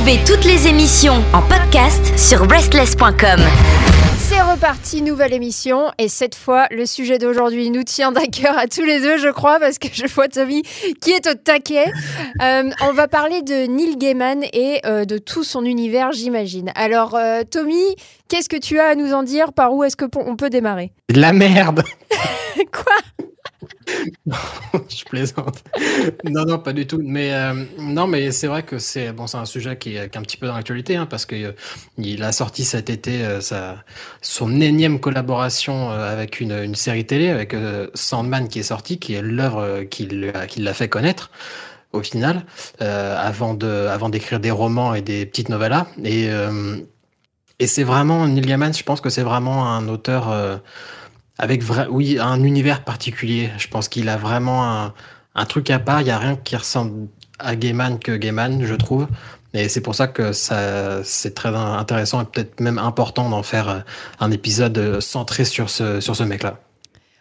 Retrouvez toutes les émissions en podcast sur breastless.com. C'est reparti, nouvelle émission. Et cette fois, le sujet d'aujourd'hui nous tient d'un cœur à tous les deux, je crois, parce que je vois Tommy qui est au taquet. Euh, on va parler de Neil Gaiman et euh, de tout son univers, j'imagine. Alors, euh, Tommy, qu'est-ce que tu as à nous en dire? Par où est-ce qu'on peut démarrer? De la merde Quoi? je plaisante. Non, non, pas du tout. Mais euh, non, mais c'est vrai que c'est bon, c'est un sujet qui est, un petit peu dans l'actualité, hein, parce que euh, il a sorti cet été euh, sa, son énième collaboration avec une, une, série télé, avec Sandman qui est sorti, qui est l'œuvre qui l'a fait connaître au final, avant de, avant d'écrire des romans et des petites novellas. Et et c'est vraiment Neil Gaiman. Je pense que c'est vraiment un auteur avec oui, un univers particulier. Je pense qu'il a vraiment un, truc à part. Il n'y a rien qui ressemble à Gaiman que Gaiman, je trouve. Et c'est pour ça que ça, c'est très intéressant et peut-être même important d'en faire un épisode centré sur ce, sur ce mec-là.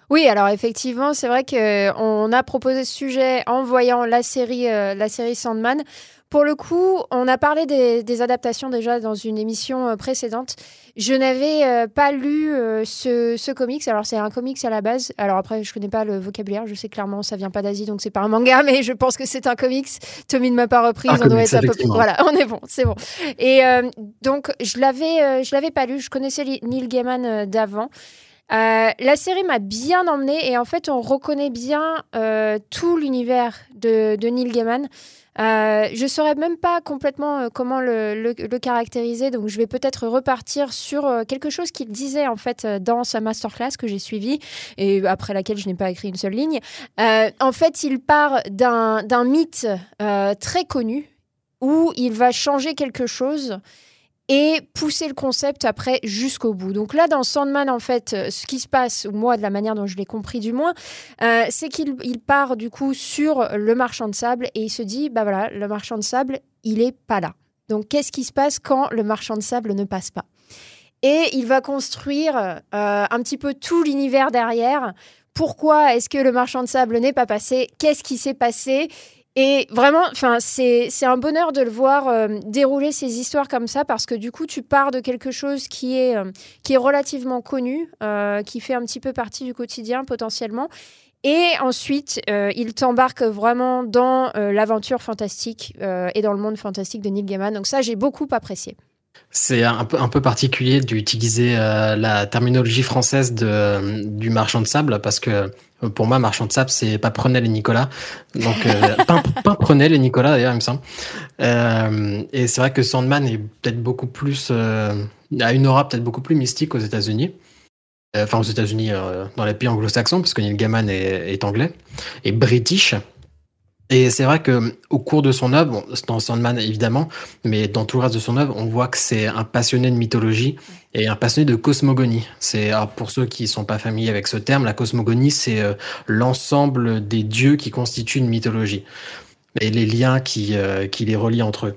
Oui, alors effectivement, c'est vrai qu'on a proposé ce sujet en voyant la série, euh, la série Sandman. Pour le coup, on a parlé des, adaptations déjà dans une émission euh, précédente. Je n'avais euh, pas lu euh, ce, comics. Alors, c'est un comics à la base. Alors, après, je connais pas le vocabulaire. Je sais clairement, ça vient pas d'Asie, donc c'est pas un manga, mais je pense que c'est un comics. Tommy ne m'a pas repris. on doit être Voilà, on est bon, c'est bon. Et donc, je l'avais, je l'avais pas lu. Je connaissais Neil Gaiman d'avant. La série m'a bien emmenée et en fait, on reconnaît bien tout l'univers de, Neil Gaiman. Euh, je ne saurais même pas complètement euh, comment le, caractériser, donc je vais peut-être repartir sur euh, quelque chose qu'il disait en fait dans sa masterclass que j'ai suivie et après laquelle je n'ai pas écrit une seule ligne. en fait, il part d'un mythe très connu où il va changer quelque chose et pousser le concept après jusqu'au bout. Donc là, dans Sandman, en fait, euh, ce qui se passe, moi, de la manière dont je l'ai compris du moins, euh, c'est qu'il part du coup sur le marchand de sable et il se dit, bah voilà, le marchand de sable, il est pas là. Donc qu'est-ce qui se passe quand le marchand de sable ne passe pas? Et il va construire euh, un petit peu tout l'univers derrière. Pourquoi est-ce que le marchand de sable n'est pas passé? Qu'est-ce qui s'est passé? Et vraiment, c'est un bonheur de le voir euh, dérouler ces histoires comme ça parce que du coup, tu pars de quelque chose qui est, euh, qui est relativement connu, euh, qui fait un petit peu partie du quotidien potentiellement. Et ensuite, il t'embarque vraiment dans l'aventure fantastique et dans le monde fantastique de Neil Gaiman. Donc ça, j'ai beaucoup apprécié. C'est un peu, un peu particulier d'utiliser la terminologie française de, du marchand de sable parce que pour moi, Marchand de Sable, c'est pas Prenel et Nicolas. Donc, euh, pas, Prenel et Nicolas, d'ailleurs, il me semble. Euh, et c'est vrai que Sandman est peut-être beaucoup plus, euh, a une aura peut-être beaucoup plus mystique aux États-Unis. Euh, enfin, aux États-Unis, dans les pays anglo-saxons, parce que Neil Gaiman est, est anglais et british. Et c'est vrai que au cours de son œuvre, dans Sandman évidemment, mais dans tout le reste de son œuvre, on voit que c'est un passionné de mythologie et un passionné de cosmogonie. C'est pour ceux qui sont pas familiers avec ce terme, la cosmogonie, c'est euh, l'ensemble des dieux qui constituent une mythologie et les liens qui, euh, qui les relient entre eux.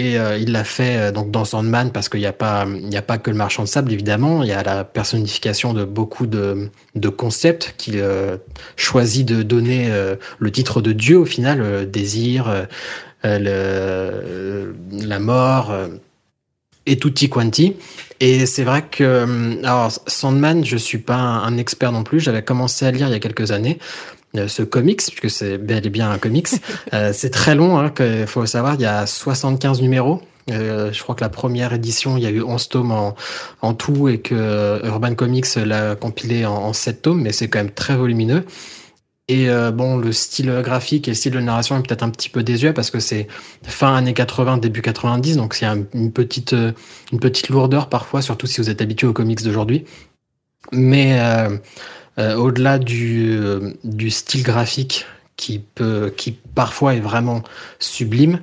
Et euh, il l'a fait euh, donc dans Sandman parce qu'il n'y a pas que le marchand de sable évidemment, il y a la personnification de beaucoup de, concepts qu'il euh, choisit de donner le titre de Dieu au final, désir, le, la mort et tutti quanti. Et c'est vrai que Sandman, je suis pas un expert non plus. J'avais commencé à lire il y a quelques années. Euh, ce comics, puisque c'est bel et bien un comics. euh, c'est très long, hein, il faut savoir, il y a 75 numéros. Euh, je crois que la première édition, il y a eu 11 tomes en, en tout et que Urban Comics l'a compilé en, en 7 tomes, mais c'est quand même très volumineux. Et euh, bon, le style graphique et le style de narration est peut-être un petit peu désuet parce que c'est fin années 80, début 90, donc c'est une petite, une petite lourdeur parfois, surtout si vous êtes habitué aux comics d'aujourd'hui. Mais euh, euh, au-delà du, euh, du, style graphique qui, peut, qui parfois est vraiment sublime,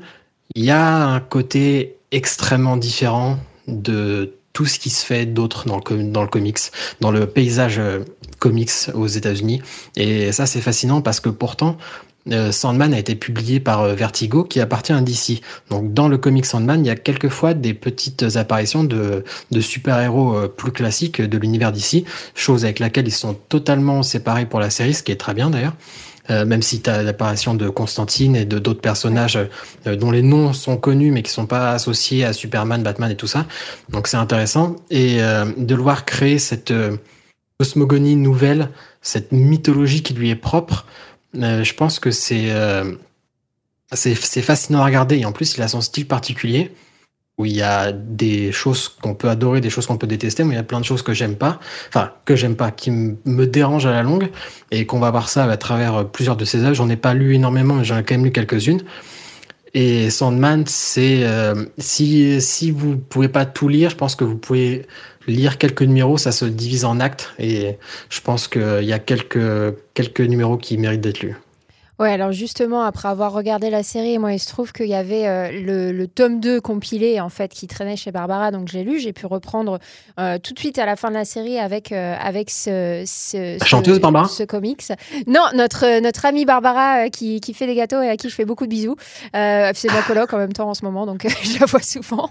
il y a un côté extrêmement différent de tout ce qui se fait d'autre dans le, dans le comics, dans le paysage euh, comics aux États-Unis. Et ça, c'est fascinant parce que pourtant, Sandman a été publié par euh, Vertigo qui appartient à DC. Donc dans le comic Sandman, il y a quelquefois des petites apparitions de, super-héros euh, plus classiques de l'univers DC, chose avec laquelle ils sont totalement séparés pour la série, ce qui est très bien d'ailleurs. même si tu as l'apparition de Constantine et de d'autres personnages dont les noms sont connus mais qui sont pas associés à Superman, Batman et tout ça. Donc c'est intéressant. Et de le voir créer cette cosmogonie nouvelle, cette mythologie qui lui est propre, je pense que c'est c'est fascinant à regarder. Et en plus, il a son style particulier où il y a des choses qu'on peut adorer, des choses qu'on peut détester, mais il y a plein de choses que j'aime pas, enfin que j'aime pas, qui me dérangent à la longue, et qu'on va voir ça à travers plusieurs de ses œuvres. J'en ai pas lu énormément, mais j'en ai quand même lu quelques-unes. Et Sandman, c'est euh, si si vous pouvez pas tout lire, je pense que vous pouvez lire quelques numéros, ça se divise en actes, et je pense qu'il y a quelques quelques numéros qui méritent d'être lus. Ouais, alors justement, après avoir regardé la série, moi, il se trouve qu'il y avait euh, le, tome 2 compilé, en fait, qui traînait chez Barbara, donc j'ai lu, j'ai pu reprendre euh, tout de suite à la fin de la série avec, euh, avec ce, ce, chanteuse Barbara ce comics. Non, notre, notre amie Barbara qui, qui, fait des gâteaux et à qui je fais beaucoup de bisous. c'est ma coloc en même temps en ce moment, donc je la vois souvent.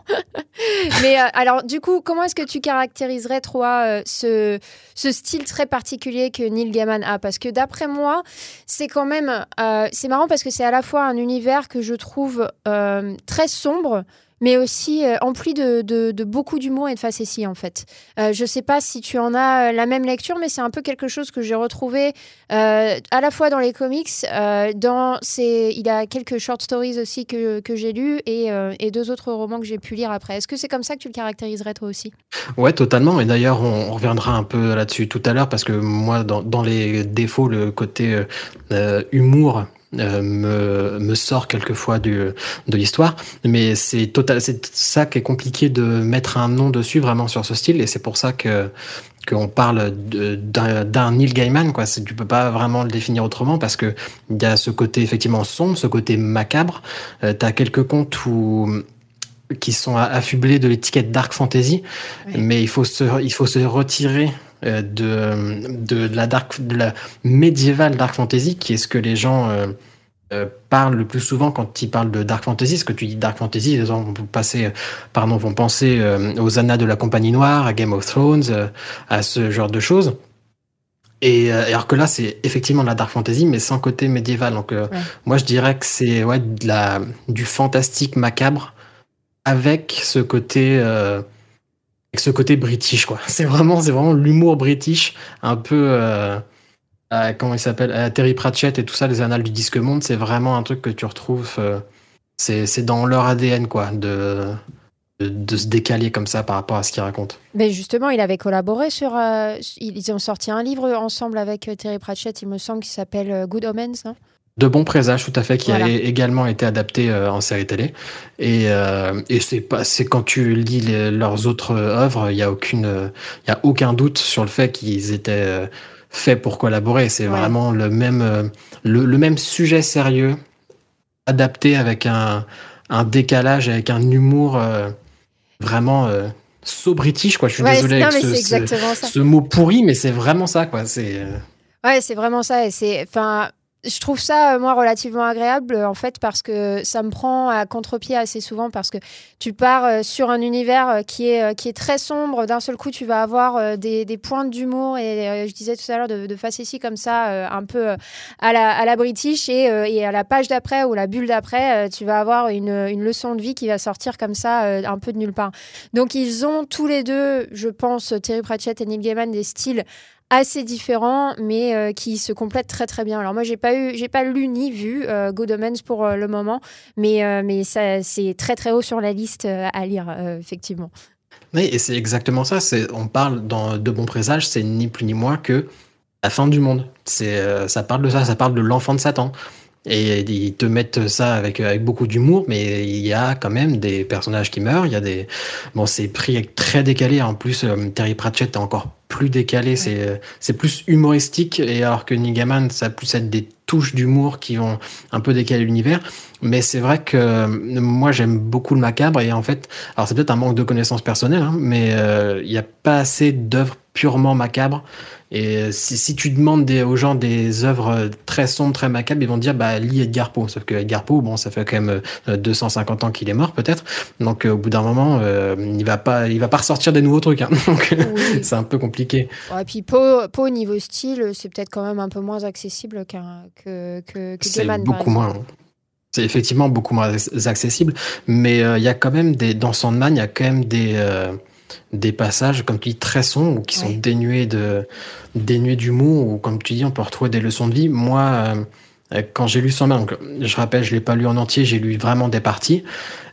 Mais alors, du coup, comment est-ce que tu caractériserais, toi, ce, ce style très particulier que Neil Gaiman a? Parce que d'après moi, c'est quand même euh, c'est marrant parce que c'est à la fois un univers que je trouve euh, très sombre, mais aussi euh, empli de, beaucoup d'humour et de facétie en fait. Euh, je sais pas si tu en as la même lecture, mais c'est un peu quelque chose que j'ai retrouvé à la fois dans les comics, dans ces... il a quelques short stories aussi que, j'ai lus et, deux autres romans que j'ai pu lire après. Est-ce que c'est comme ça que tu le caractériserais toi aussi? Ouais, totalement. Et d'ailleurs, on, reviendra un peu là-dessus tout à l'heure parce que moi, dans les défauts, le côté humour euh, me, me, sort quelquefois du, de l'histoire. Mais c'est total, c'est ça qui est compliqué de mettre un nom dessus vraiment sur ce style. Et c'est pour ça que qu'on parle d'un Neil Gaiman, quoi. Tu peux pas vraiment le définir autrement parce que il y a ce côté effectivement sombre, ce côté macabre. Euh, tu as quelques contes où qui sont affublés de l'étiquette dark fantasy, mais il faut se, il faut se retirer euh, de, de, la dark, de la médiévale dark fantasy, qui est ce que les gens euh, euh, parlent le plus souvent quand ils parlent de dark fantasy. Ce que tu dis dark fantasy, les gens vont passer, pardon, vont penser aux Annas de la Compagnie Noire, à Game of Thrones, à ce genre de choses. Et alors que là, c'est effectivement de la dark fantasy, mais sans côté médiéval. Donc, moi, je dirais que c'est ouais, de la, du fantastique macabre avec ce côté ce côté british quoi. C'est vraiment c'est vraiment l'humour british un peu euh, comment il s'appelle Terry Pratchett et tout ça les annales du disque monde, c'est vraiment un truc que tu retrouves euh, c'est dans leur ADN quoi de, se décaler comme ça par rapport à ce qu'ils racontent. Mais justement, il avait collaboré sur. Euh, ils ont sorti un livre ensemble avec Terry Pratchett, il me semble, qui s'appelle Good Omens, non de bons présages, tout à fait, qui a également été adapté euh, en série télé. Et, euh, et c'est pas, c'est quand tu lis leurs autres œuvres, il y a aucune, il y a aucun doute sur le fait qu'ils étaient euh, faits pour collaborer. C'est vraiment le même, le, même sujet sérieux, adapté avec un, un décalage, avec un humour vraiment so british quoi. Je suis désolé avec ce, ce, mot pourri, mais c'est vraiment ça quoi. C'est Ouais, c'est vraiment ça. Et c'est, enfin, je trouve ça, euh, moi, relativement agréable, en fait, parce que ça me prend à contre-pied assez souvent, parce que tu pars euh, sur un univers euh, qui est, qui est très sombre. D'un seul coup, tu vas avoir des, des pointes d'humour, et je disais tout à l'heure, de, de ici comme ça, un peu à la, à la british, et, et à la page d'après ou la bulle d'après, tu vas avoir une, une, leçon de vie qui va sortir comme ça, un peu de nulle part. Donc, ils ont tous les deux, je pense, Terry Pratchett et Neil Gaiman, des styles assez différents, mais euh, qui se complètent très très bien. Alors moi, j'ai pas eu, j'ai pas lu ni vu euh, Good Omens pour euh, le moment, mais mais ça c'est très très haut sur la liste à lire effectivement. Oui, et c'est exactement ça. C'est, on parle dans De bons présages, c'est ni plus ni moins que la fin du monde. C'est, ça parle de ça, ça parle de l'enfant de Satan. Et ils te mettent ça avec, avec beaucoup d'humour, mais il y a quand même des personnages qui meurent. Il y a des. Bon, c'est pris très décalé. En plus, Terry Pratchett est encore plus décalé, c'est c'est plus humoristique et alors que Nigaman ça a plus être des touches d'humour qui vont un peu décaler l'univers, mais c'est vrai que euh, moi j'aime beaucoup le macabre et en fait, alors c'est peut-être un manque de connaissances personnelles, hein, mais euh, il n'y a pas assez d'œuvres purement macabres Et si, si tu demandes des, aux gens des œuvres très sombres, très macabres, ils vont dire bah lis Edgar Poe. Sauf que Edgar Poe, bon, ça fait quand même 250 ans qu'il est mort peut-être. Donc au bout d'un moment, il va pas, il va pas ressortir des nouveaux trucs. Hein. Donc c'est un peu compliqué. et puis Poe, Poe niveau style, c'est peut-être quand même un peu moins accessible qu'un que que, que C'est beaucoup moins. C'est effectivement beaucoup moins accessible, mais euh, il y a quand même des dans Sandman, il y a quand même des euh, des passages, comme tu dis, très sombres, qui sont dénués de dénués d'humour, ou comme tu dis, on peut retrouver des leçons de vie. Moi, euh, quand j'ai lu Sandman, je rappelle, je l'ai pas lu en entier, j'ai lu vraiment des parties.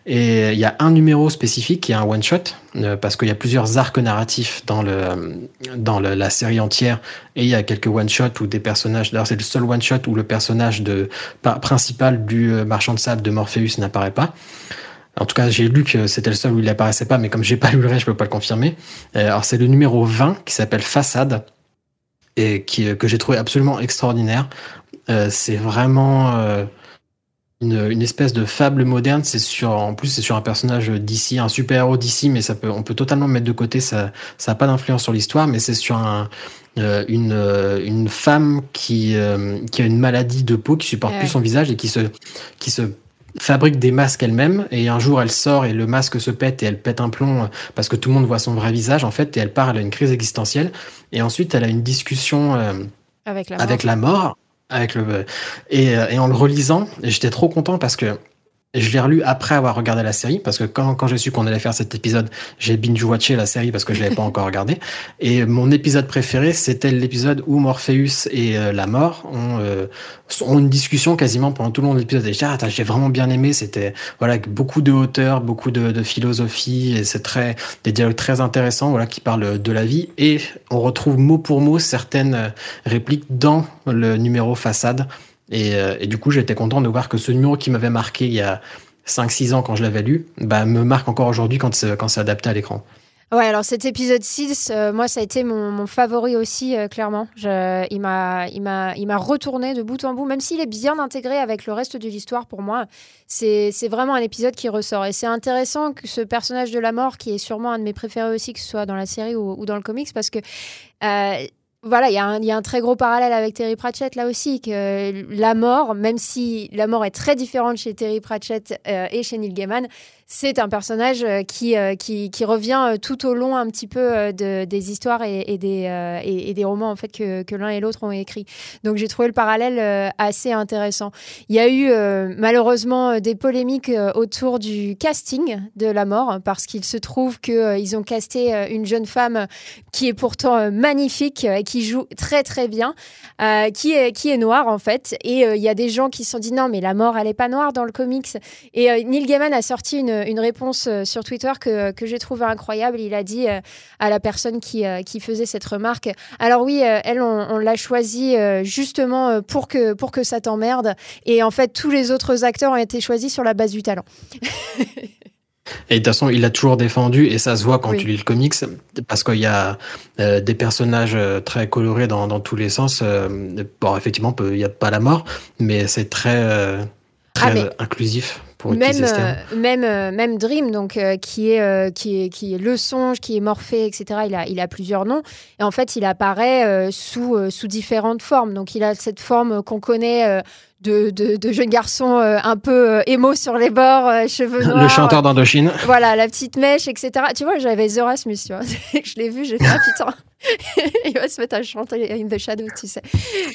Et il y a un numéro spécifique qui est un one-shot, euh, parce qu'il y a plusieurs arcs narratifs dans, le, dans la série entière, et il y a quelques one-shots où des personnages, d'ailleurs c'est le seul one-shot où le personnage de, principal du euh, marchand de sable de Morpheus n'apparaît pas. En tout cas, j'ai lu que c'était le seul où il n'apparaissait pas, mais comme j'ai pas lu le reste, je peux pas le confirmer. Euh, alors c'est le numéro 20 qui s'appelle Façade, et qui, que j'ai trouvé absolument extraordinaire. c'est vraiment une, espèce de fable moderne. C'est sur, en plus, c'est sur un personnage d'ici, un super héros d'ici, mais ça peut, on peut totalement mettre de côté. Ça, ça n'a pas d'influence sur l'histoire, mais c'est sur un, euh, une, euh, une femme qui, euh, qui a une maladie de peau, qui supporte plus son visage et qui se, qui se fabrique des masques elle-même et un jour elle sort et le masque se pète et elle pète un plomb parce que tout le monde voit son vrai visage en fait et elle part elle a une crise existentielle. Et ensuite elle a une discussion avec la avec la mort avec le et, et en le relisant, j'étais trop content parce que je l'ai relu après avoir regardé la série, parce que quand, quand j'ai su qu'on allait faire cet épisode, j'ai binge-watché la série parce que je l'avais pas encore regardé. Et mon épisode préféré, c'était l'épisode où Morpheus et euh, la mort ont, euh, ont, une discussion quasiment pendant tout le long de l'épisode. Et j'ai ah, j'ai vraiment bien aimé. C'était voilà beaucoup de hauteur, beaucoup de, de philosophie, et c'est très des dialogues très intéressants, voilà, qui parlent de la vie. Et on retrouve mot pour mot certaines euh, répliques dans le numéro façade euh, et, du coup, j'étais content de voir que ce numéro qui m'avait marqué il y a 5-6 ans quand je l'avais lu, bah, me marque encore aujourd'hui quand c'est, quand c'est adapté à l'écran. Ouais, alors cet épisode 6, euh, moi, ça a été mon, favori aussi, euh, clairement. Il, m'a, il, m'a, il m'a retourné de bout en bout, même s'il est bien intégré avec le reste de l'histoire pour moi. C'est, c'est vraiment un épisode qui ressort. Et c'est intéressant que ce personnage de la mort, qui est sûrement un de mes préférés aussi, que ce soit dans la série ou dans le comics, parce que voilà, il y, a un très gros parallèle avec Terry Pratchett là aussi, que la mort, même si la mort est très différente chez Terry Pratchett euh, et chez Neil Gaiman, c'est un personnage euh, qui, euh, qui, qui, revient euh, tout au long un petit peu de, des histoires et, des, et, des romans en fait que, que l'un et l'autre ont écrit. Donc j'ai trouvé le parallèle assez intéressant. Il y a eu malheureusement des polémiques autour du casting de la mort parce qu'il se trouve qu'ils ont casté une jeune femme qui est pourtant magnifique qui joue très très bien, qui, est, qui est noire en fait. Et il y a des gens qui se sont dit non mais la mort elle est pas noire dans le comics. Et Neil Gaiman a sorti une une, réponse euh, sur Twitter que, que j'ai trouvé incroyable. Il a dit euh, à la personne qui, euh, qui faisait cette remarque Alors, oui, elle, on, l'a choisie justement pour que, pour que ça t'emmerde. Et en fait, tous les autres acteurs ont été choisis sur la base du talent. Et de toute façon, il l'a toujours défendu, et ça se voit quand tu lis le comics, parce qu'il y a des personnages très colorés dans, dans tous les sens. bon, effectivement, il n'y a pas la mort, mais c'est très, très ah, inclusif même, euh, même, euh, même Dream, donc, euh, qui, est, qui, est, qui est le songe, qui est Morphée, etc. Il a, il a plusieurs noms. Et en fait, il apparaît sous, sous différentes formes. Donc, il a cette forme qu'on connaît de, de, de jeunes garçons un peu émo sur les bords, cheveux noirs. Le chanteur d'Indochine. Voilà, la petite mèche, etc. Tu vois, j'avais Erasmus, tu vois. je l'ai vu, j'ai fait, ah putain. il va se mettre à chanter In the Shadow, tu sais.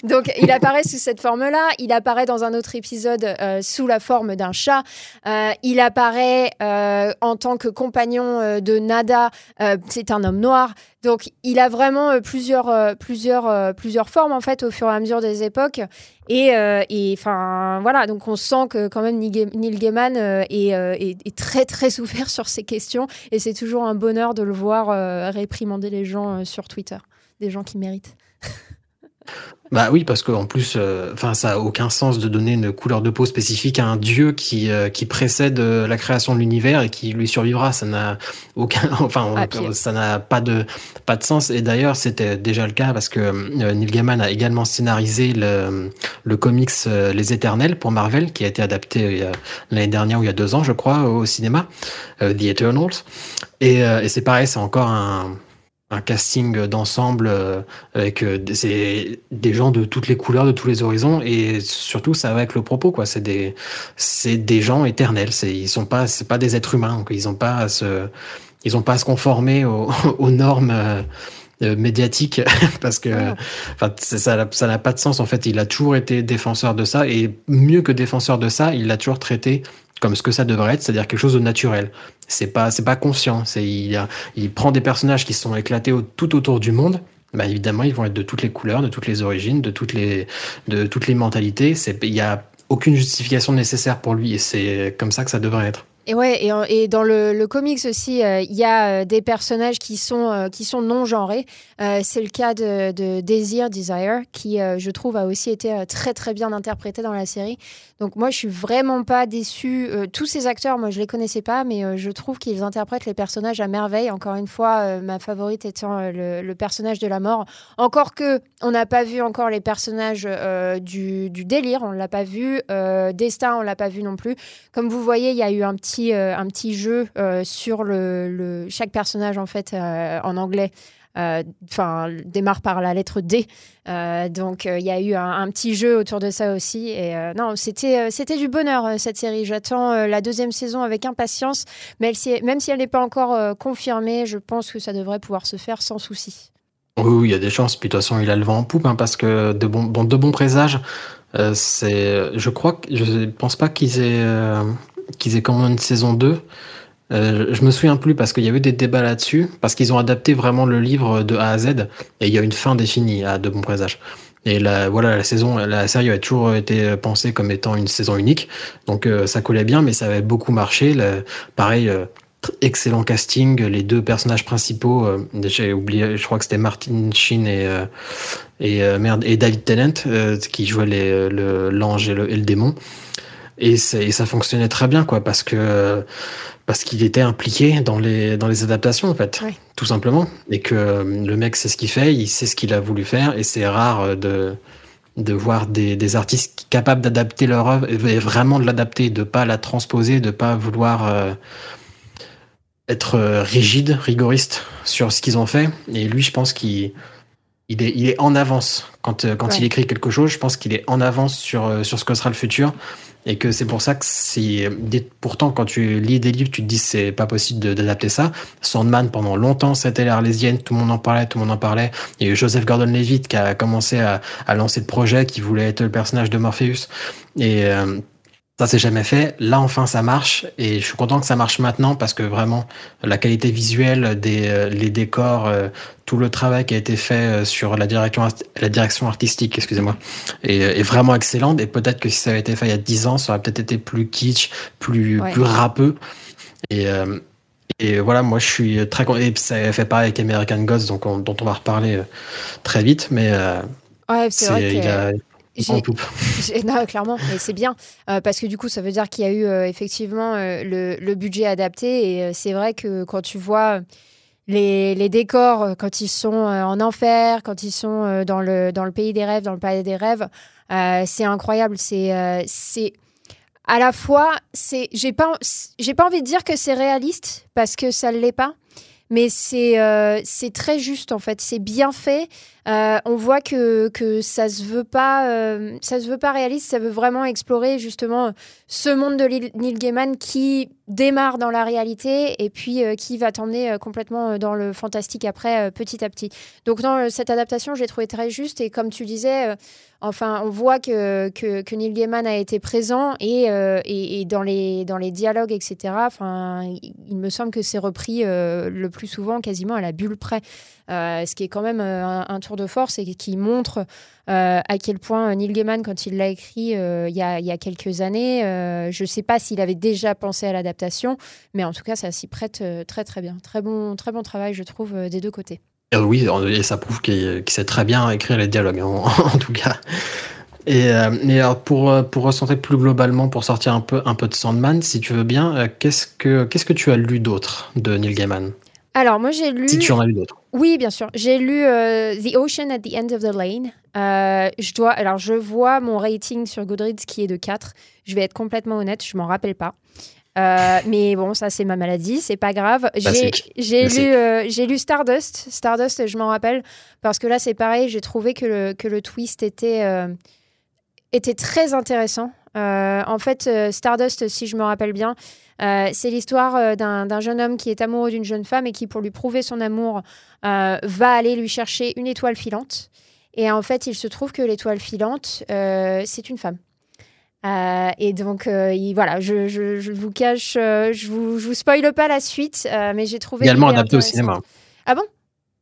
Donc, il apparaît sous cette forme-là. Il apparaît dans un autre épisode euh, sous la forme d'un chat. Euh, il apparaît euh, en tant que compagnon de Nada. c'est un homme noir. Donc, il a vraiment plusieurs, plusieurs, plusieurs formes, en fait, au fur et à mesure des époques. Et, enfin, voilà. Donc, on sent que quand même Neil Gaiman est, très, très souffert sur ces questions. Et c'est toujours un bonheur de le voir réprimander les gens sur. Twitter, des gens qui méritent. Bah oui, parce qu'en plus, euh, enfin, ça a aucun sens de donner une couleur de peau spécifique à un dieu qui euh, qui précède euh, la création de l'univers et qui lui survivra. Ça n'a aucun, enfin, ah, ça n'a pas de pas de sens. Et d'ailleurs, c'était déjà le cas parce que Neil Gaiman a également scénarisé le le comics Les Éternels pour Marvel, qui a été adapté l'année dernière ou il y a deux ans, je crois, au cinéma, The Eternals. Et, et c'est pareil, c'est encore un un casting d'ensemble avec des, des gens de toutes les couleurs, de tous les horizons, et surtout ça va avec le propos quoi. C'est des c'est des gens éternels. C'est ils sont pas c'est pas des êtres humains. Quoi. Ils ont pas à se ils ont pas à se conformer aux, aux normes euh, médiatique parce que enfin ça ça n'a pas de sens en fait il a toujours été défenseur de ça et mieux que défenseur de ça il l'a toujours traité comme ce que ça devrait être c'est-à-dire quelque chose de naturel. C'est pas c'est pas conscient. C'est il, il prend des personnages qui sont éclatés tout autour du monde. Bah évidemment ils vont être de toutes les couleurs de toutes les origines de toutes les de toutes les mentalités. Il y a aucune justification nécessaire pour lui et c'est comme ça que ça devrait être et ouais, et, dans le, comics aussi, euh, il y a euh, des personnages qui sont, euh, qui sont non genrés. c'est le cas de, de Desire, Desire, qui, je trouve, a aussi été très très bien interprété dans la série. Donc moi, je suis vraiment pas déçue. tous ces acteurs, moi, je les connaissais pas, mais je trouve qu'ils interprètent les personnages à merveille. Encore une fois, ma favorite étant le, le, personnage de la mort. Encore que on n'a pas vu encore les personnages du, du, délire, on l'a pas vu. Destin, on l'a pas vu non plus. Comme vous voyez, il y a eu un petit euh, un petit jeu euh, sur le, chaque personnage en fait euh, en anglais. Enfin, démarre par la lettre D. donc, il y a eu un, petit jeu autour de ça aussi. Et non, c'était c'était du bonheur cette série. J'attends la deuxième saison avec impatience, mais même si elle n'est pas encore confirmée, je pense que ça devrait pouvoir se faire sans souci. Oui, il y a des chances. Puis de toute façon, il a le vent en poupe, hein, parce que de bons, bon, de bons présages. c'est, je crois je pense pas qu'ils aient qu'ils aient même une saison 2. Euh, je me souviens plus parce qu'il y avait des débats là-dessus, parce qu'ils ont adapté vraiment le livre de A à Z, et il y a une fin définie à De bons présages. Et la, voilà, la saison, la série avait toujours été pensée comme étant une saison unique, donc euh, ça collait bien, mais ça avait beaucoup marché. pareil, euh, excellent casting, les deux personnages principaux, j'ai oublié, je crois que c'était Martin Sheen et et merde et David Tennant qui jouaient l'ange et le démon. Et, ça fonctionnait très bien, quoi, parce que parce qu'il était impliqué dans les dans les adaptations, en fait, tout simplement, et que le mec sait ce qu'il fait, il sait ce qu'il a voulu faire, et c'est rare de de voir des, des artistes capables d'adapter leur œuvre et vraiment de l'adapter, de pas la transposer, de pas vouloir euh, être euh, rigide, rigoriste sur ce qu'ils ont fait. Et lui, je pense qu'il il est, il est en avance quand, euh, quand il écrit quelque chose. Je pense qu'il est en avance sur, sur ce que sera le futur et que c'est pour ça que c'est pourtant quand tu lis des livres tu te dis c'est pas possible d'adapter ça. Sandman pendant longtemps c'était l'arlésienne. Tout le monde en parlait tout le monde en parlait. Il Joseph Gordon-Levitt qui a commencé à, à, lancer le projet qui voulait être le personnage de Morpheus. Et euh, ça s'est jamais fait. Là, enfin, ça marche et je suis content que ça marche maintenant parce que vraiment, la qualité visuelle des euh, les décors, euh, tout le travail qui a été fait euh, sur la direction, la direction artistique, excusez-moi, est, vraiment excellente. Et peut-être que si ça avait été fait il y a 10 ans, ça aurait peut-être été plus kitsch, plus plus râpeux. Et et voilà, moi je suis très content. Et ça fait pareil avec American Gods, donc dont on va reparler très vite. Mais ouais, c'est vrai que non, clairement, mais c'est bien euh, parce que du coup, ça veut dire qu'il y a eu euh, effectivement euh, le, budget adapté et c'est vrai que quand tu vois les, les, décors, quand ils sont en enfer, quand ils sont dans le, dans le pays des rêves, dans le palais des rêves, c'est incroyable. C'est c'est à la fois, c'est j'ai pas j'ai pas envie de dire que c'est réaliste parce que ça l'est pas, mais c'est c'est très juste en fait. C'est bien fait. Euh, on voit que, ça se veut pas, euh, ça se veut pas réaliste. Ça veut vraiment explorer justement ce monde de Neil Gaiman qui démarre dans la réalité et puis euh, qui va t'emmener complètement dans le fantastique après, petit à petit. Donc dans cette adaptation, j'ai trouvé très juste et comme tu disais, enfin, on voit que, Neil Gaiman a été présent et, et, dans les dans les dialogues, etc. Enfin, il, me semble que c'est repris le plus souvent quasiment à la bulle près. Euh, ce qui est quand même euh, un, tour de force et qui montre euh, à quel point Neil Gaiman, quand il l'a écrit il y, a, quelques années, je ne sais pas s'il avait déjà pensé à l'adaptation, mais en tout cas, ça s'y prête très très bien. Très bon, très bon travail, je trouve, des deux côtés. oui, et ça prouve qu'il sait très bien écrire les dialogues, en, tout cas. Et alors pour pour recentrer plus globalement, pour sortir un peu un peu de Sandman, si tu veux bien, qu'est-ce que qu'est-ce que tu as lu d'autre de Neil Gaiman? Alors, moi, j'ai lu. Si tu en as lu d'autres. Oui, bien sûr. J'ai lu euh, The Ocean at the End of the Lane. Euh, je dois. Alors, je vois mon rating sur Goodreads qui est de 4. Je vais être complètement honnête, je m'en rappelle pas. mais bon, ça c'est ma maladie, c'est pas grave. J'ai lu, j'ai lu Stardust. Stardust, je m'en rappelle parce que là c'est pareil. J'ai trouvé que le, que le twist était était très intéressant. En fait, Stardust, si je me rappelle bien, c'est l'histoire d'un jeune homme qui est amoureux d'une jeune femme et qui, pour lui prouver son amour, va aller lui chercher une étoile filante. Et en fait, il se trouve que l'étoile filante, euh, c'est une femme. Euh, et donc, euh, voilà, je, je, vous cache, je, vous, je vous spoile pas la suite, mais j'ai trouvé. Également adapté au cinéma. Ah bon?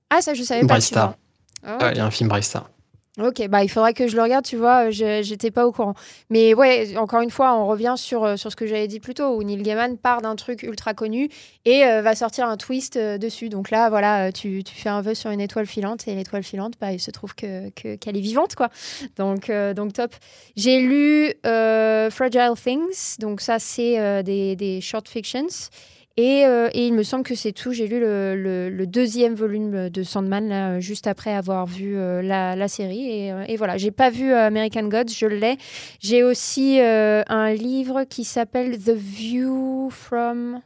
Ah, ça, je savais pas. Star. Ah, il y a un film Star. Ok, bah il faudra que je le regarde, tu vois, j'étais pas au courant. Mais ouais, encore une fois, on revient sur, euh, sur ce que j'avais dit plus tôt, où Neil Gaiman part d'un truc ultra connu et euh, va sortir un twist euh, dessus. Donc là, voilà, tu, tu, fais un vœu sur une étoile filante et l'étoile filante, bah, il se trouve que, qu'elle est vivante, quoi. Donc, donc top. J'ai lu Fragile Things, donc ça, c'est des, des short fictions. Euh, et, il me semble que c'est tout. J'ai lu le, deuxième volume de Sandman juste après avoir vu euh, la, série. Et, euh, et voilà, j'ai pas vu American Gods, je l'ai. J'ai aussi un livre qui s'appelle The View from.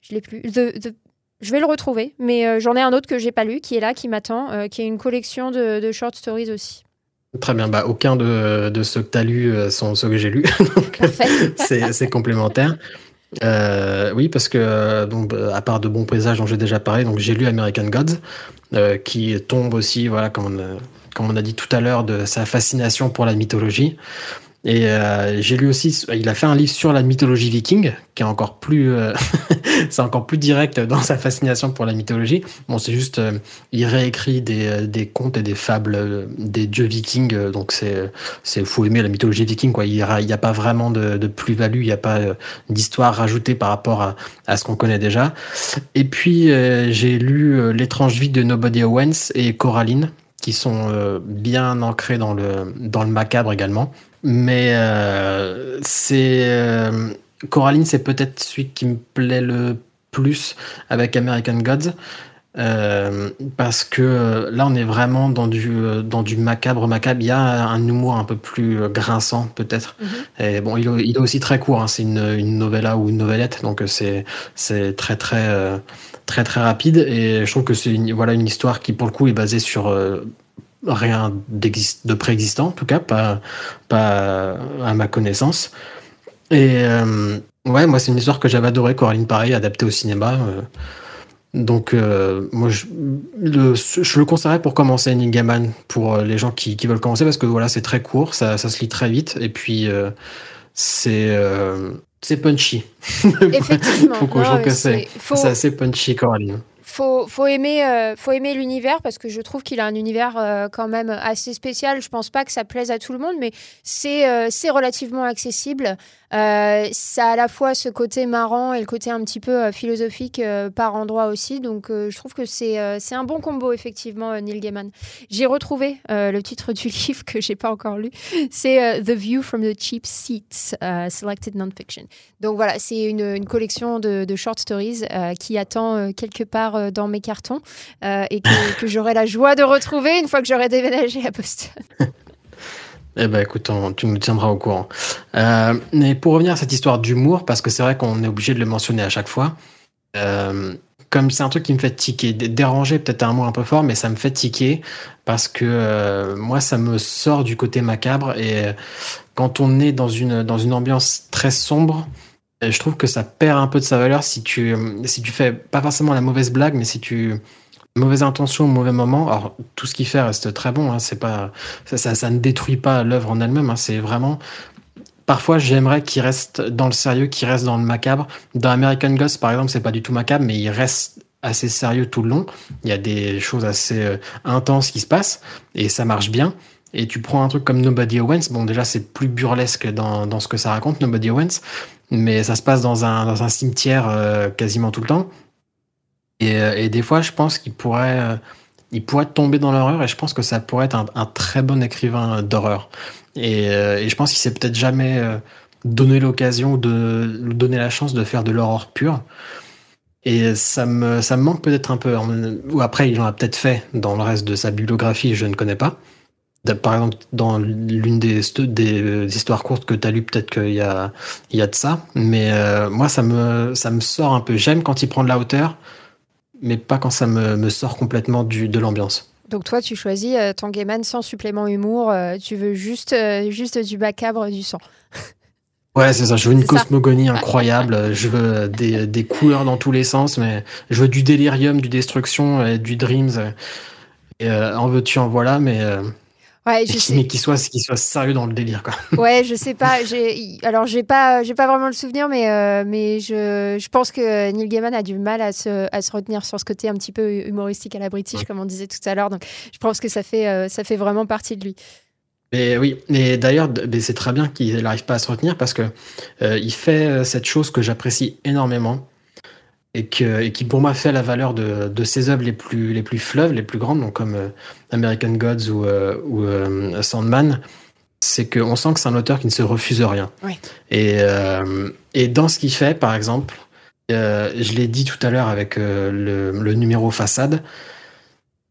Je l'ai plus. Je vais le retrouver, mais j'en ai un autre que j'ai pas lu, qui est là, qui m'attend, qui est une collection de, short stories aussi. Très bien, bah, aucun de, de ceux que tu as lus sont ceux que j'ai lus. c'est complémentaire. Euh, oui, parce que donc, à part de bons présages dont j'ai déjà parlé, donc j'ai lu American Gods, euh, qui tombe aussi, voilà, comme on, comme on a dit tout à l'heure, de sa fascination pour la mythologie. Et euh, j'ai lu aussi, il a fait un livre sur la mythologie viking, qui est encore plus, euh, c'est encore plus direct dans sa fascination pour la mythologie. Bon, c'est juste, euh, il réécrit des, des, contes et des fables des dieux vikings, donc c'est, c'est faut aimer la mythologie viking, quoi. Il n'y a, a, pas vraiment de, de plus-value, il n'y a pas d'histoire rajoutée par rapport à, à ce qu'on connaît déjà. Et puis j'ai lu l'étrange vie de Nobody Owens et Coraline, qui sont bien ancrés dans le, dans le macabre également. Mais euh, c'est euh, Coraline, c'est peut-être celui qui me plaît le plus avec American Gods. Euh, parce que là, on est vraiment dans du, dans du macabre. Macabre, il y a un humour un peu plus grinçant, peut-être. Mhm. Et bon, il, est aussi très court. Hein. C'est une, une, novella ou une novellette, donc c'est c'est très très très très rapide. Et je trouve que c'est une, voilà une histoire qui, pour le coup, est basée sur rien de préexistant, en tout cas, pas, pas à ma connaissance. Et euh, ouais, moi, c'est une histoire que j'avais adoré, Coraline Pareil, adaptée au cinéma. Euh. donc, euh, moi, je le, je le conseillerais pour commencer Neil Gaiman, pour les gens qui, qui, veulent commencer, parce que voilà, c'est très court, ça, ça, se lit très vite, et puis c'est c'est punchy. Effectivement. Faut que je que c'est assez punchy, Coraline faut, faut aimer, euh, faut aimer l'univers parce que je trouve qu'il a un univers euh, quand même assez spécial. Je pense pas que ça plaise à tout le monde, mais c'est euh, c'est relativement accessible. Ça a à la fois ce côté marrant et le côté un petit peu philosophique par endroit aussi. Donc je trouve que c'est un bon combo effectivement, Neil Gaiman. J'ai retrouvé le titre du livre que j'ai pas encore lu. C'est The View from the Cheap Seats, Selected Nonfiction. Donc voilà, c'est une, une, collection de, de short stories qui attend quelque part euh, dans mes cartons euh, et que, j'aurai la joie de retrouver une fois que j'aurai déménagé à Boston. Eh ben écoute, tu nous tiendras au courant. Euh, mais pour revenir à cette histoire d'humour, parce que c'est vrai qu'on est obligé de le mentionner à chaque fois, comme c'est un truc qui me fait tiquer, déranger peut-être un mot un peu fort, mais ça me fait tiquer parce que moi ça me sort du côté macabre et quand on est dans une, dans une ambiance très sombre, je trouve que ça perd un peu de sa valeur si tu, si tu fais pas forcément la mauvaise blague, mais si tu mauvaise intention au mauvais moment. Alors tout ce qu'il fait reste très bon. Hein, c'est pas ça, ne détruit pas l'œuvre en elle-même. Hein, c'est vraiment Parfois, j'aimerais qu'il reste dans le sérieux, qu'il reste dans le macabre. Dans American Ghost, par exemple, c'est pas du tout macabre, mais il reste assez sérieux tout le long. Il y a des choses assez euh, intenses qui se passent et ça marche bien. Et tu prends un truc comme Nobody Owens, bon déjà c'est plus burlesque dans, dans, ce que ça raconte, Nobody Owens, mais ça se passe dans un, dans un cimetière euh, quasiment tout le temps. Et, euh, et, des fois je pense qu'il pourrait, euh, il pourrait tomber dans l'horreur et je pense que ça pourrait être un, très bon écrivain d'horreur. Et, et, je pense qu'il s'est peut-être jamais donné l'occasion de donner la chance de faire de l'horreur pure. Et ça me, ça me manque peut-être un peu. Ou après, il en a peut-être fait dans le reste de sa bibliographie, je ne connais pas. par exemple, dans l'une des, histoires courtes que tu as lues, peut-être qu'il y a, y a de ça. Mais moi, ça me, ça me sort un peu. J'aime quand il prend de la hauteur, mais pas quand ça me, me sort complètement du, de l'ambiance. Donc toi, tu choisis ton Gaiman sans supplément humour. tu veux juste, juste du macabre, du sang. Ouais, c'est ça. Je veux une cosmogonie incroyable. Je veux des, des, couleurs dans tous les sens, mais je veux du délirium, du destruction, et du dreams. Et, euh, en veux-tu, en voilà, mais. Euh, ouais, je sais. Mais qu'il soit, sérieux dans le délire, quoi. Ouais, je sais pas. Alors, j'ai pas, j'ai pas vraiment le souvenir, mais, euh, mais je, je pense que Neil Gaiman a du mal à se, à se retenir sur ce côté un petit peu humoristique à la British, comme on disait tout à l'heure. Donc, je pense que ça fait, ça fait vraiment partie de lui. Mais oui, et d'ailleurs, c'est très bien qu'il n'arrive pas à se retenir parce que euh, il fait euh, cette chose que j'apprécie énormément et, que, et qui pour moi fait la valeur de, de ses œuvres les plus, les plus fleuves, les plus grandes, donc comme euh, American Gods ou, ou Sandman, c'est qu'on sent que c'est un auteur qui ne se refuse rien. Oui. Et, et dans ce qu'il fait, par exemple, je l'ai dit tout à l'heure avec le, le numéro Façade,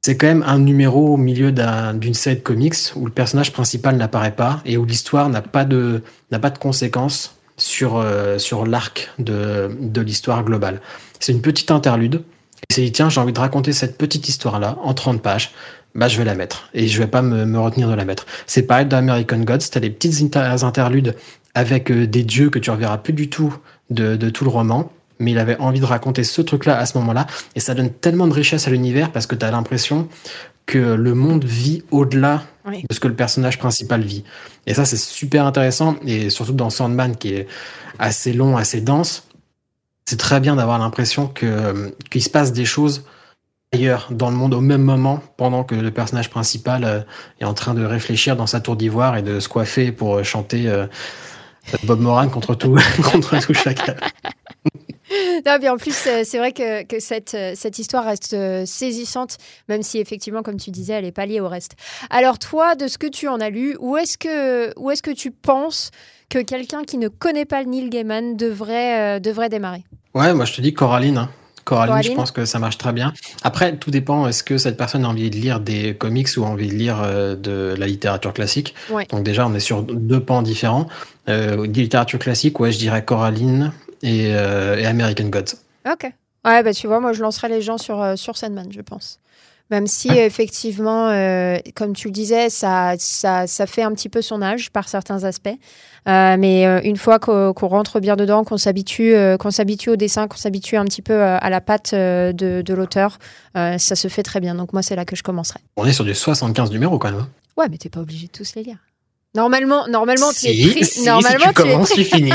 c'est quand même un numéro au milieu d'une série de comics où le personnage principal n'apparaît pas et où l'histoire n'a pas de n'a pas de conséquences sur euh, sur l'arc de, de l'histoire globale. C'est une petite interlude. Et c'est dit tiens j'ai envie de raconter cette petite histoire là en 30 pages. Bah je vais la mettre et je vais pas me, me retenir de la mettre. C'est pareil dans American Gods, t'as des petites interludes avec euh, des dieux que tu reverras plus du tout de, de tout le roman mais il avait envie de raconter ce truc-là à ce moment-là. Et ça donne tellement de richesse à l'univers parce que tu as l'impression que le monde vit au-delà de ce que le personnage principal vit. Et ça, c'est super intéressant. Et surtout dans Sandman, qui est assez long, assez dense, c'est très bien d'avoir l'impression que qu'il se passe des choses ailleurs dans le monde au même moment pendant que le personnage principal euh, est en train de réfléchir dans sa tour d'ivoire et de se coiffer pour chanter euh, Bob Moran contre tout contre tout chacun. non, mais en plus, euh, c'est vrai que, que cette, euh, cette histoire reste euh, saisissante, même si effectivement, comme tu disais, elle n'est pas liée au reste. Alors toi, de ce que tu en as lu, où est-ce que, où est que tu penses que quelqu'un qui ne connaît pas le Neil Gaiman devrait, devrait démarrer Ouais, moi je te dis Coraline. Hein. Coraline, je pense que ça marche très bien. Après, tout dépend. Est-ce que cette personne a envie de lire des comics ou a envie de lire de la littérature classique? Donc déjà, on est sur deux pans différents. Euh, littérature classique, ouais, je dirais Coraline euh, et, American Gods. Ok. Ouais, bah tu vois, moi je lancerai les gens sur, euh, sur Sandman, je pense. Même si effectivement, euh, comme tu le disais, ça, ça, ça, fait un petit peu son âge par certains aspects. mais une fois qu'on rentre bien dedans, qu'on s'habitue, qu'on s'habitue au dessin, qu'on s'habitue un petit peu à la patte de, de l'auteur, ça se fait très bien. Donc moi, c'est là que je commencerai. On est sur du 75 numéros quand même. Hein. Ouais, mais t'es pas obligé de tous les lire. Normalement, normalement, tu es pris. normalement, tu, commences, tu finis.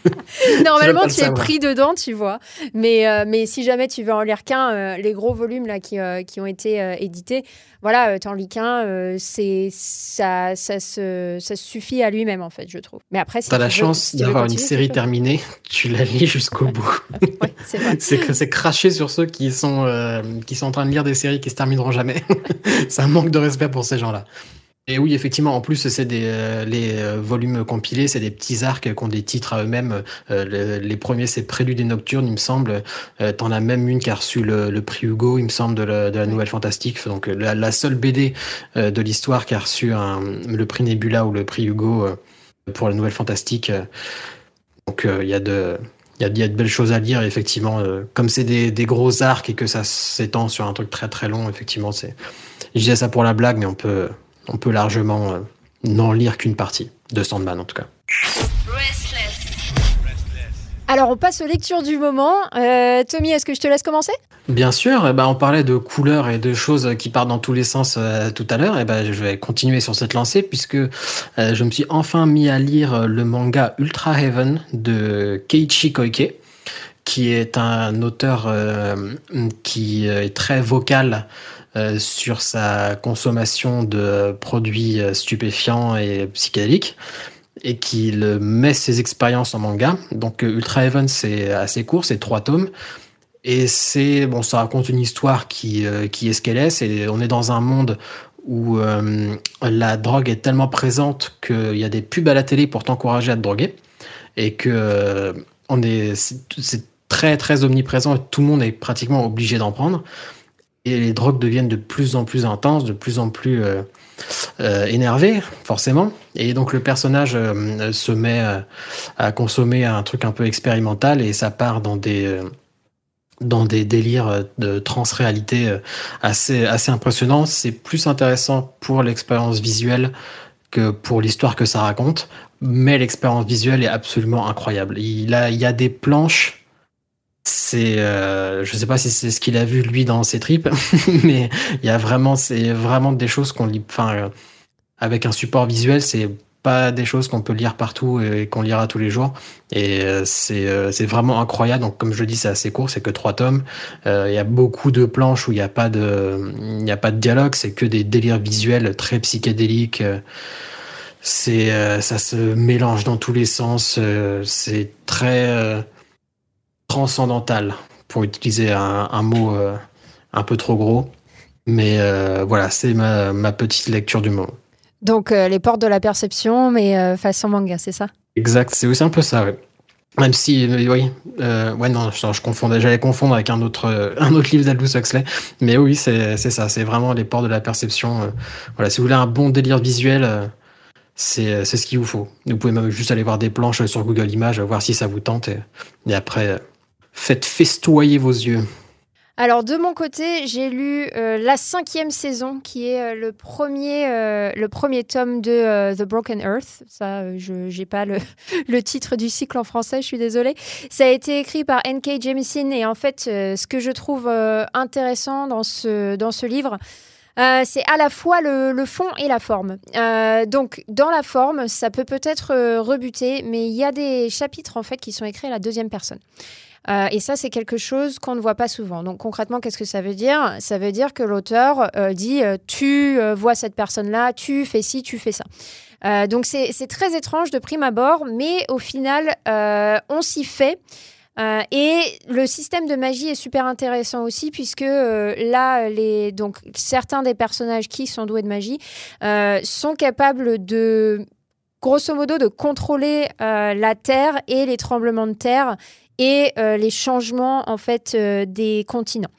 normalement, tu es pris dedans, tu vois. Mais, euh, mais si jamais tu veux en lire qu'un, euh, les gros volumes là qui, euh, qui ont été édités, voilà, t'en lis qu'un, c'est ça, ça se, ça suffit à lui-même en fait, je trouve. Mais après, si t'as la chance d'avoir une série terminée, tu la lis jusqu'au bout. ouais, c'est cracher sur ceux qui sont qui sont en train de lire des séries qui se termineront jamais. c'est un manque de respect pour ces gens-là. Et oui, effectivement, en plus, c'est des euh, les euh, volumes compilés, c'est des petits arcs qui ont des titres à eux-mêmes. Euh, les premiers, c'est Prélude des Nocturnes, il me semble. T'en as même une qui a reçu le, prix Hugo, il me semble, de la, Nouvelle Fantastique. Donc la, seule BD de l'histoire qui a reçu le prix Nebula ou le prix Hugo pour la Nouvelle Fantastique. Donc il y a de il y, a, de belles choses à lire, effectivement. comme c'est des, des, gros arcs et que ça s'étend sur un truc très très long, effectivement, c'est. Je disais ça pour la blague, mais on peut, on peut largement euh, n'en lire qu'une partie de Sandman en tout cas. Alors on passe aux lectures du moment. Euh, Tommy, est-ce que je te laisse commencer? Bien sûr, eh ben, on parlait de couleurs et de choses qui partent dans tous les sens euh, tout à l'heure. Eh ben, je vais continuer sur cette lancée puisque je me suis enfin mis à lire le manga Ultra Heaven de Keiichi Koike, qui est un auteur qui est très vocal sur sa consommation de produits euh, stupéfiants et psychédéliques et qu'il met ses expériences en manga. Donc euh, Ultra Heaven, c'est assez court, c'est trois tomes. Et c'est bon, ça raconte une histoire qui, qui est ce qu'elle est. C'est on est dans un monde où la drogue est tellement présente qu'il y a des pubs à la télé pour t'encourager à te droguer et que on est c'est très très omniprésent et tout le monde est pratiquement obligé d'en prendre. Et les drogues deviennent de plus en plus intenses, de plus en plus énervées, forcément. Et donc le personnage se met à consommer un truc un peu expérimental et ça part dans des dans des délires de transréalité assez, assez impressionnants. C'est plus intéressant pour l'expérience visuelle que pour l'histoire que ça raconte, mais l'expérience visuelle est absolument incroyable. Il, a, il y a des planches, c'est, euh, je sais pas si c'est ce qu'il a vu lui dans ses tripes, mais il y a vraiment, c'est vraiment des choses qu'on lit, enfin, euh, avec un support visuel, c'est pas des choses qu'on peut lire partout et qu'on lira tous les jours. Et euh, c'est c'est vraiment incroyable. Donc comme je le dis, c'est assez court, c'est que trois tomes. Il y a beaucoup de planches où il n'y a pas de il n'y a pas de dialogue, c'est que des délires visuels très psychédéliques. C'est, euh, ça se mélange dans tous les sens. Euh, c'est très euh, transcendantal, pour utiliser un, mot un peu trop gros. Mais voilà, c'est ma, ma, petite lecture du moment. Donc les portes de la perception, mais façon manga, c'est ça? Exact, c'est aussi un peu ça, oui. Même si, oui, ouais, non, je, confondais, j'allais confondre avec un autre, un autre livre d'Aldous Huxley, mais oui, c'est ça, c'est vraiment les portes de la perception. voilà, si vous voulez un bon délire visuel, c'est ce qu'il vous faut. Vous pouvez même juste aller voir des planches sur Google Images, voir si ça vous tente. Et, après, faites festoyer vos yeux. Alors de mon côté, j'ai lu euh, la cinquième saison, qui est euh, le, premier, euh, le premier tome de The Broken Earth. Ça, je n'ai pas le, titre du cycle en français, je suis désolée. Ça a été écrit par N.K. Jemisin et en fait, ce que je trouve intéressant dans ce, dans ce livre, c'est à la fois le, fond et la forme. Donc, dans la forme, ça peut peut-être rebuter, mais il y a des chapitres en fait qui sont écrits à la deuxième personne. Et ça, c'est quelque chose qu'on ne voit pas souvent. Donc concrètement, qu'est-ce que ça veut dire? Ça veut dire que l'auteur dit tu vois cette personne-là, tu fais ci, tu fais ça. donc c'est très étrange de prime abord, mais au final, on s'y fait. Euh, et le système de magie est super intéressant aussi puisque euh, là, les, donc, certains des personnages qui sont doués de magie euh, sont capables de, grosso modo, de contrôler la Terre et les tremblements de terre et les changements en fait des continents.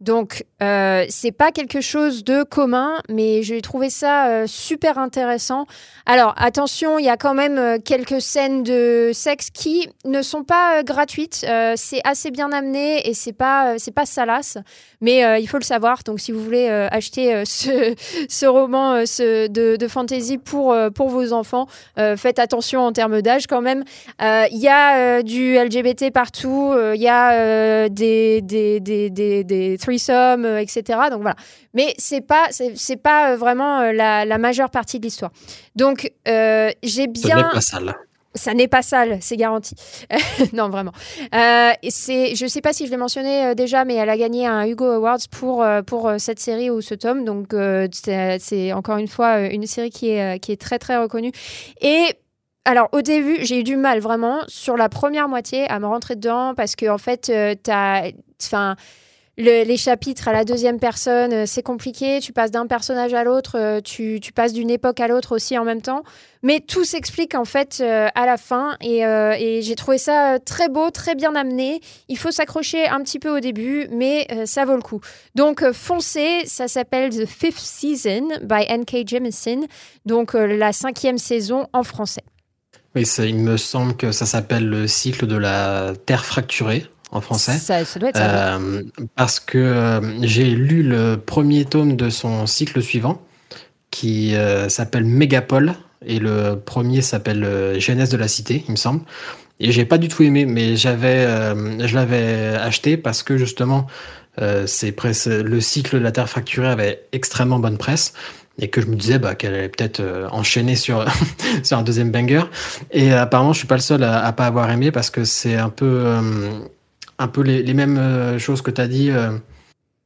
Donc, euh, c'est pas quelque chose de commun, mais j'ai trouvé ça euh, super intéressant. Alors, attention, il y a quand même euh, quelques scènes de sexe qui ne sont pas gratuites. c'est assez bien amené et c'est pas, c'est pas salace, mais il faut le savoir. Donc, si vous voulez acheter ce, ce, roman de, de, fantasy pour, pour vos enfants, faites attention en termes d'âge quand même. Il y a du LGBT partout, il y a des, des, des, des threesome, euh, etc. Donc voilà. Mais c'est pas, c'est pas euh, vraiment euh, la, la, majeure partie de l'histoire. Donc j'ai bien. Ça n'est pas sale. Ça n'est pas sale, c'est garanti. non, vraiment. Euh, c'est, je ne sais pas si je l'ai mentionné déjà, mais elle a gagné un Hugo Awards pour, pour cette série ou ce tome. Donc, c'est, encore une fois une série qui est, qui est très, très reconnue. Et alors au début, j'ai eu du mal vraiment sur la première moitié à me rentrer dedans parce que en fait, tu as enfin les chapitres à la deuxième personne, euh, c'est compliqué. Tu passes d'un personnage à l'autre, euh, tu, passes d'une époque à l'autre aussi en même temps. Mais tout s'explique en fait euh, à la fin. Et, j'ai trouvé ça très beau, très bien amené. Il faut s'accrocher un petit peu au début, mais ça vaut le coup. Donc foncez, ça s'appelle The Fifth Season by N.K. Jemisin. Donc la cinquième saison en français. Oui, il me semble que ça s'appelle le cycle de la Terre fracturée en français. Ça, ça doit être ça. Euh, parce que euh, j'ai lu le premier tome de son cycle suivant, qui euh, s'appelle Mégapole, et le premier s'appelle Genèse de la Cité, il me semble. Et j'ai pas du tout aimé, mais j'avais, je l'avais acheté parce que justement, c'est le cycle de la Terre fracturée avait extrêmement bonne presse et que je me disais bah, qu'elle allait peut-être enchaîner sur, sur un deuxième banger. Et apparemment, je suis pas le seul à, à pas avoir aimé parce que c'est un peu un peu les, mêmes euh, choses que tu as dit, euh,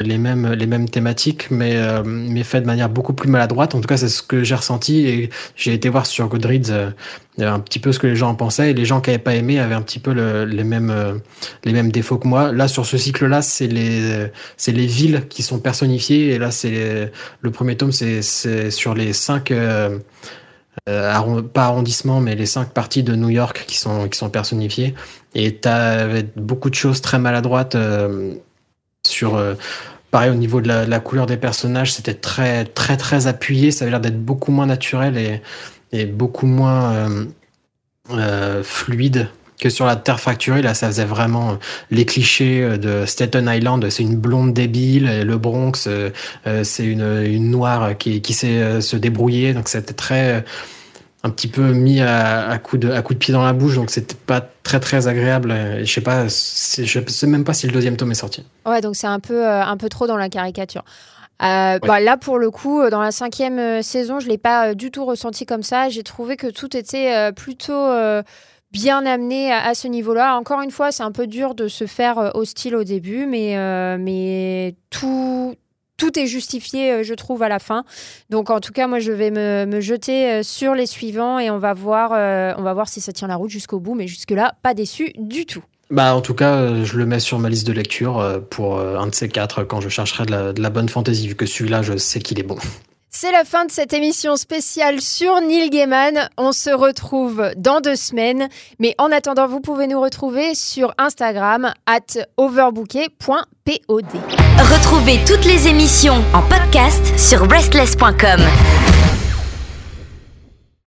les, mêmes, les mêmes thématiques, mais, euh, mais fait de manière beaucoup plus maladroite. En tout cas, c'est ce que j'ai ressenti et j'ai été voir sur Goodreads un petit peu ce que les gens en pensaient et les gens qui n'avaient pas aimé avaient un petit peu les, mêmes, les mêmes défauts que moi. Là, sur ce cycle-là, c'est les, les villes qui sont personnifiées et là, c'est le premier tome, c'est sur les cinq. Euh, pas arrondissement, mais les cinq parties de New York qui sont, qui sont personnifiées. Et tu avais beaucoup de choses très maladroites euh, sur. Euh, pareil au niveau de la, couleur des personnages, c'était très très très appuyé. Ça avait l'air d'être beaucoup moins naturel et, beaucoup moins fluide que sur la Terre fracturée, là, ça faisait vraiment euh, les clichés euh, de Staten Island. C'est une blonde débile, le Bronx, euh, c'est une, une, noire qui, qui sait se débrouiller. Donc, c'était très un petit peu mis à, à, coup de, à coup de pied dans la bouche, donc c'était pas très très agréable. je sais pas, je sais même pas si le deuxième tome est sorti. Ouais, donc c'est un peu, un peu trop dans la caricature. bah, là, pour le coup, dans la cinquième saison, je l'ai pas du tout ressenti comme ça. J'ai trouvé que tout était plutôt bien amené à, ce niveau-là. Encore une fois, c'est un peu dur de se faire euh, hostile au début, mais, euh, mais tout, tout est justifié, euh, je trouve, à la fin. Donc, en tout cas, moi, je vais me, jeter sur les suivants et on va voir, on va voir si ça tient la route jusqu'au bout. Mais jusque-là, pas déçu du tout. Bah, en tout cas, je le mets sur ma liste de lecture pour un de ces quatre quand je chercherai de la, de la bonne fantaisie, vu que celui-là, je sais qu'il est bon. C'est la fin de cette émission spéciale sur Neil Gaiman. On se retrouve dans deux semaines. Mais en attendant, vous pouvez nous retrouver sur Instagram at overbooké.pod. Retrouvez toutes les émissions en podcast sur restless.com.